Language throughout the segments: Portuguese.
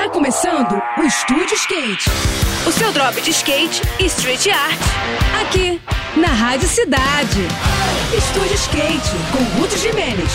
Tá começando o Estúdio Skate. O seu drop de skate e street art. Aqui, na Rádio Cidade. Estúdio Skate, com Ruth Jimenez.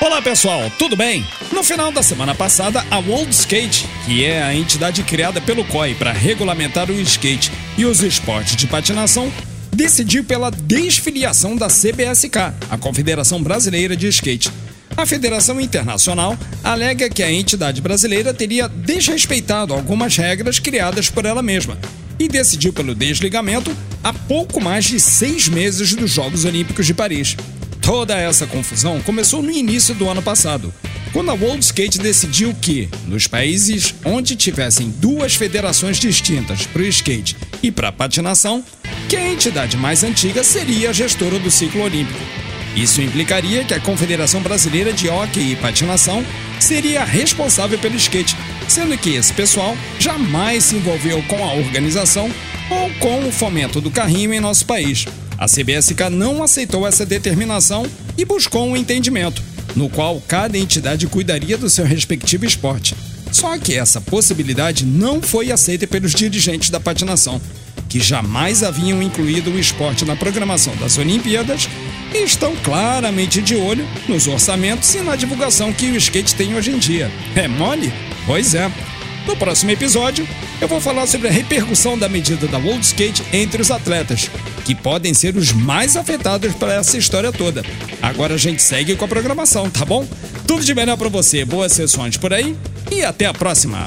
Olá pessoal, tudo bem? No final da semana passada, a World Skate, que é a entidade criada pelo COI para regulamentar o skate e os esportes de patinação, decidiu pela desfiliação da CBSK, a Confederação Brasileira de Skate. A Federação Internacional alega que a entidade brasileira teria desrespeitado algumas regras criadas por ela mesma e decidiu pelo desligamento há pouco mais de seis meses dos Jogos Olímpicos de Paris. Toda essa confusão começou no início do ano passado, quando a World Skate decidiu que, nos países onde tivessem duas federações distintas para o skate e para a patinação, que a entidade mais antiga seria a gestora do ciclo olímpico. Isso implicaria que a Confederação Brasileira de Hockey e Patinação seria responsável pelo skate, sendo que esse pessoal jamais se envolveu com a organização ou com o fomento do carrinho em nosso país. A CBSK não aceitou essa determinação e buscou um entendimento, no qual cada entidade cuidaria do seu respectivo esporte. Só que essa possibilidade não foi aceita pelos dirigentes da patinação, que jamais haviam incluído o esporte na programação das Olimpíadas e estão claramente de olho nos orçamentos e na divulgação que o skate tem hoje em dia. É mole? Pois é. No próximo episódio, eu vou falar sobre a repercussão da medida da World Skate entre os atletas, que podem ser os mais afetados por essa história toda. Agora a gente segue com a programação, tá bom? Tudo de melhor para você, boas sessões por aí e até a próxima.